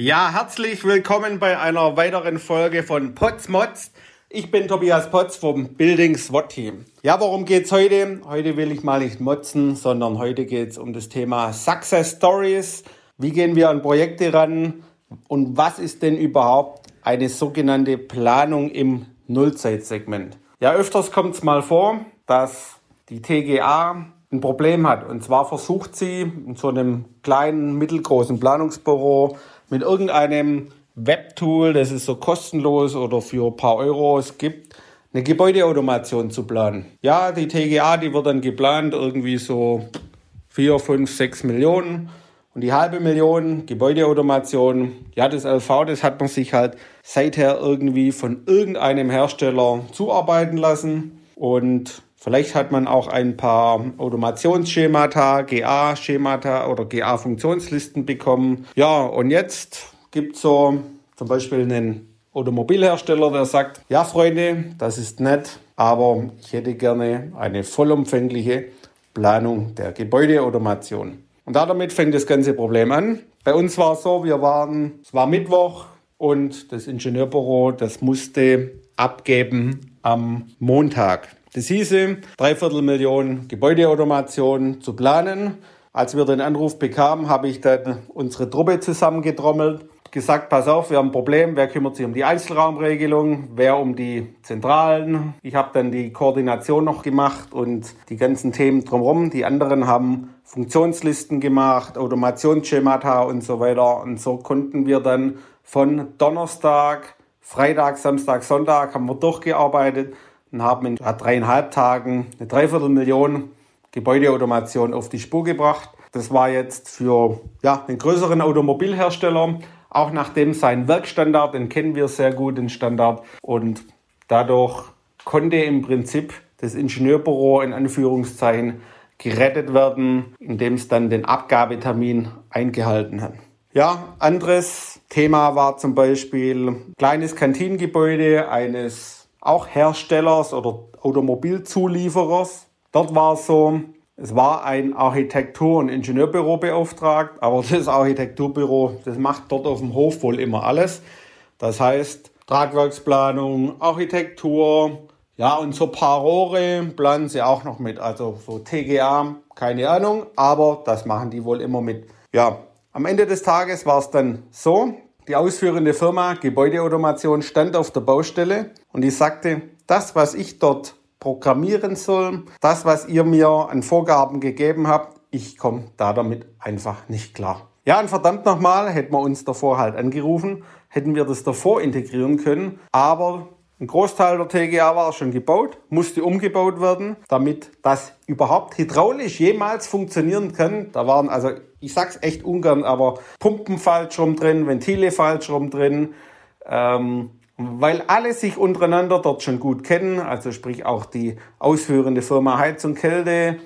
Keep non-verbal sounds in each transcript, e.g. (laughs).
Ja, herzlich willkommen bei einer weiteren Folge von Potsmods. Ich bin Tobias Potz vom Building SWAT Team. Ja, worum geht's heute? Heute will ich mal nicht motzen, sondern heute geht's um das Thema Success Stories. Wie gehen wir an Projekte ran? Und was ist denn überhaupt eine sogenannte Planung im Nullzeitsegment? Ja, öfters kommt es mal vor, dass die TGA ein Problem hat. Und zwar versucht sie in so einem kleinen, mittelgroßen Planungsbüro mit irgendeinem Webtool, das es so kostenlos oder für ein paar Euros gibt, eine Gebäudeautomation zu planen. Ja, die TGA, die wird dann geplant, irgendwie so 4, 5, 6 Millionen. Und die halbe Million Gebäudeautomation, ja, das LV, das hat man sich halt seither irgendwie von irgendeinem Hersteller zuarbeiten lassen. Und vielleicht hat man auch ein paar Automationsschemata, GA-Schemata oder GA-Funktionslisten bekommen. Ja, und jetzt gibt es so zum Beispiel einen Automobilhersteller, der sagt, ja Freunde, das ist nett, aber ich hätte gerne eine vollumfängliche Planung der Gebäudeautomation. Und damit fängt das ganze Problem an. Bei uns war es so, wir waren, es war Mittwoch und das Ingenieurbüro, das musste abgeben am Montag. Das hieße, dreiviertel Million Gebäudeautomation zu planen. Als wir den Anruf bekamen, habe ich dann unsere Truppe zusammengetrommelt gesagt, pass auf, wir haben ein Problem, wer kümmert sich um die Einzelraumregelung, wer um die Zentralen. Ich habe dann die Koordination noch gemacht und die ganzen Themen drumherum. Die anderen haben Funktionslisten gemacht, Automationsschemata und so weiter. Und so konnten wir dann von Donnerstag, Freitag, Samstag, Sonntag haben wir durchgearbeitet und haben in dreieinhalb Tagen eine Dreiviertelmillion Gebäudeautomation auf die Spur gebracht. Das war jetzt für ja, einen größeren Automobilhersteller auch nachdem sein Werkstandard, den kennen wir sehr gut, den Standard. Und dadurch konnte im Prinzip das Ingenieurbüro in Anführungszeichen gerettet werden, indem es dann den Abgabetermin eingehalten hat. Ja, anderes Thema war zum Beispiel kleines Kantinengebäude eines auch Herstellers oder Automobilzulieferers. Dort war es so, es war ein Architektur- und Ingenieurbüro beauftragt, aber (laughs) das Architekturbüro, das macht dort auf dem Hof wohl immer alles. Das heißt, Tragwerksplanung, Architektur, ja, und so ein paar Rohre planen sie auch noch mit. Also so TGA, keine Ahnung, aber das machen die wohl immer mit. Ja, am Ende des Tages war es dann so, die ausführende Firma Gebäudeautomation stand auf der Baustelle und die sagte, das, was ich dort programmieren soll. Das, was ihr mir an Vorgaben gegeben habt, ich komme da damit einfach nicht klar. Ja, und verdammt nochmal, hätten wir uns davor halt angerufen, hätten wir das davor integrieren können, aber ein Großteil der TGA war schon gebaut, musste umgebaut werden, damit das überhaupt hydraulisch jemals funktionieren kann. Da waren also, ich sag's echt ungern, aber Pumpen falsch rum drin, Ventile falsch rum drin, ähm, weil alle sich untereinander dort schon gut kennen, also sprich auch die ausführende Firma Heizung Kälte,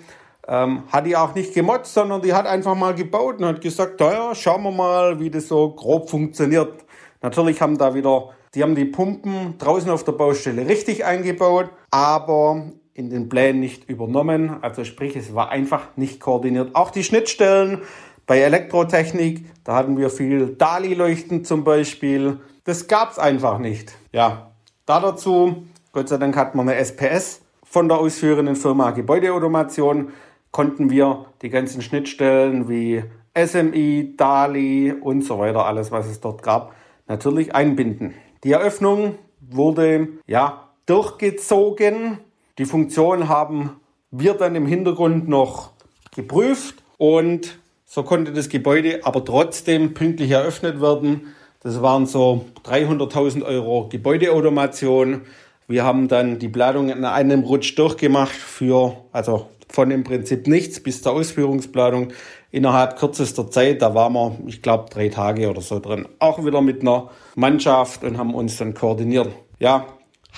ähm, hat die auch nicht gemotzt, sondern die hat einfach mal gebaut und hat gesagt, naja, schauen wir mal, wie das so grob funktioniert. Natürlich haben da wieder, die haben die Pumpen draußen auf der Baustelle richtig eingebaut, aber in den Plänen nicht übernommen. Also sprich, es war einfach nicht koordiniert. Auch die Schnittstellen bei Elektrotechnik, da hatten wir viel DALI-Leuchten zum Beispiel. Das gab es einfach nicht. Ja, da dazu, Gott sei Dank hat man eine SPS von der ausführenden Firma Gebäudeautomation, konnten wir die ganzen Schnittstellen wie SMI, DALI und so weiter, alles was es dort gab, natürlich einbinden. Die Eröffnung wurde ja durchgezogen. Die Funktion haben wir dann im Hintergrund noch geprüft und so konnte das Gebäude aber trotzdem pünktlich eröffnet werden. Das waren so 300.000 Euro Gebäudeautomation. Wir haben dann die Planung in einem Rutsch durchgemacht für, also von im Prinzip nichts bis zur Ausführungsplanung innerhalb kürzester Zeit. Da waren wir, ich glaube, drei Tage oder so drin. Auch wieder mit einer Mannschaft und haben uns dann koordiniert. Ja,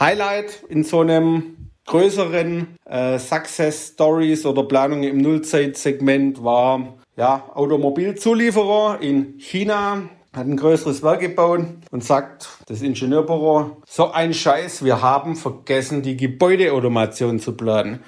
Highlight in so einem größeren äh, Success Stories oder Planung im Nullzeitsegment war ja Automobilzulieferer in China hat ein größeres Werk gebaut und sagt, das Ingenieurbüro, so ein Scheiß, wir haben vergessen, die Gebäudeautomation zu planen.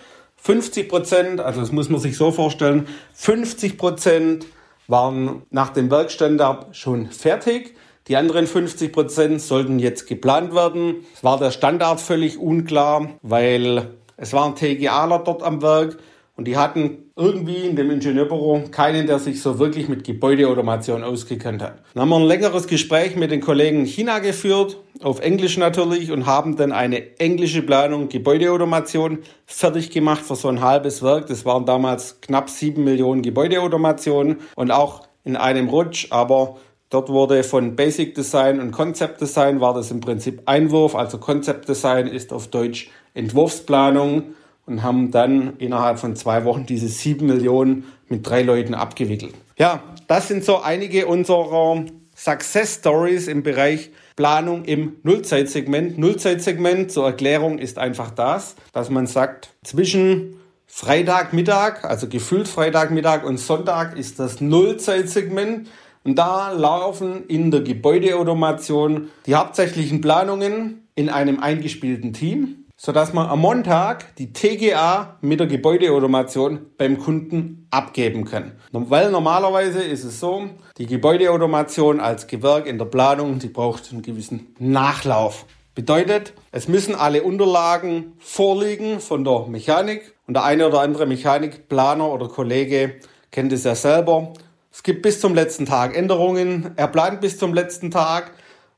50 Prozent, also das muss man sich so vorstellen, 50 Prozent waren nach dem Werkstandard schon fertig. Die anderen 50 Prozent sollten jetzt geplant werden. Es war der Standard völlig unklar, weil es waren TGAler dort am Werk und die hatten irgendwie in dem Ingenieurbüro keinen, der sich so wirklich mit Gebäudeautomation ausgekannt hat. Dann haben wir ein längeres Gespräch mit den Kollegen in China geführt, auf Englisch natürlich, und haben dann eine englische Planung Gebäudeautomation fertig gemacht für so ein halbes Werk. Das waren damals knapp sieben Millionen Gebäudeautomationen und auch in einem Rutsch, aber Dort wurde von Basic Design und Concept Design war das im Prinzip Einwurf. Also Concept Design ist auf Deutsch Entwurfsplanung und haben dann innerhalb von zwei Wochen diese sieben Millionen mit drei Leuten abgewickelt. Ja, das sind so einige unserer Success Stories im Bereich Planung im Nullzeitsegment. Nullzeitsegment zur Erklärung ist einfach das, dass man sagt, zwischen Freitagmittag, also gefühlt Freitagmittag und Sonntag ist das Nullzeitsegment. Und da laufen in der Gebäudeautomation die hauptsächlichen Planungen in einem eingespielten Team sodass man am Montag die TGA mit der Gebäudeautomation beim Kunden abgeben kann. Weil normalerweise ist es so, die Gebäudeautomation als Gewerk in der Planung, die braucht einen gewissen Nachlauf. Bedeutet, es müssen alle Unterlagen vorliegen von der Mechanik und der eine oder andere Mechanikplaner oder Kollege kennt es ja selber. Es gibt bis zum letzten Tag Änderungen, er plant bis zum letzten Tag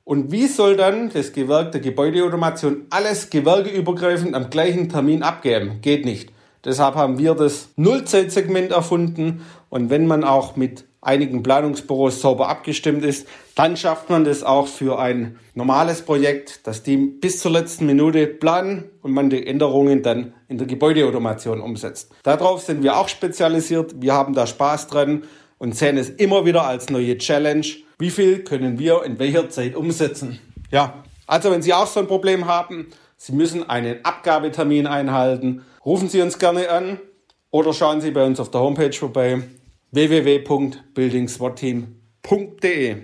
und wie soll dann das Gewerk der Gebäudeautomation alles gewerkeübergreifend am gleichen Termin abgeben? Geht nicht. Deshalb haben wir das Nullzeitsegment erfunden. Und wenn man auch mit einigen Planungsbüros sauber abgestimmt ist, dann schafft man das auch für ein normales Projekt, dass die bis zur letzten Minute planen und man die Änderungen dann in der Gebäudeautomation umsetzt. Darauf sind wir auch spezialisiert. Wir haben da Spaß dran und sehen es immer wieder als neue Challenge wie viel können wir in welcher Zeit umsetzen. Ja, also wenn Sie auch so ein Problem haben, Sie müssen einen Abgabetermin einhalten, rufen Sie uns gerne an oder schauen Sie bei uns auf der Homepage vorbei www.buildingswatteam.de.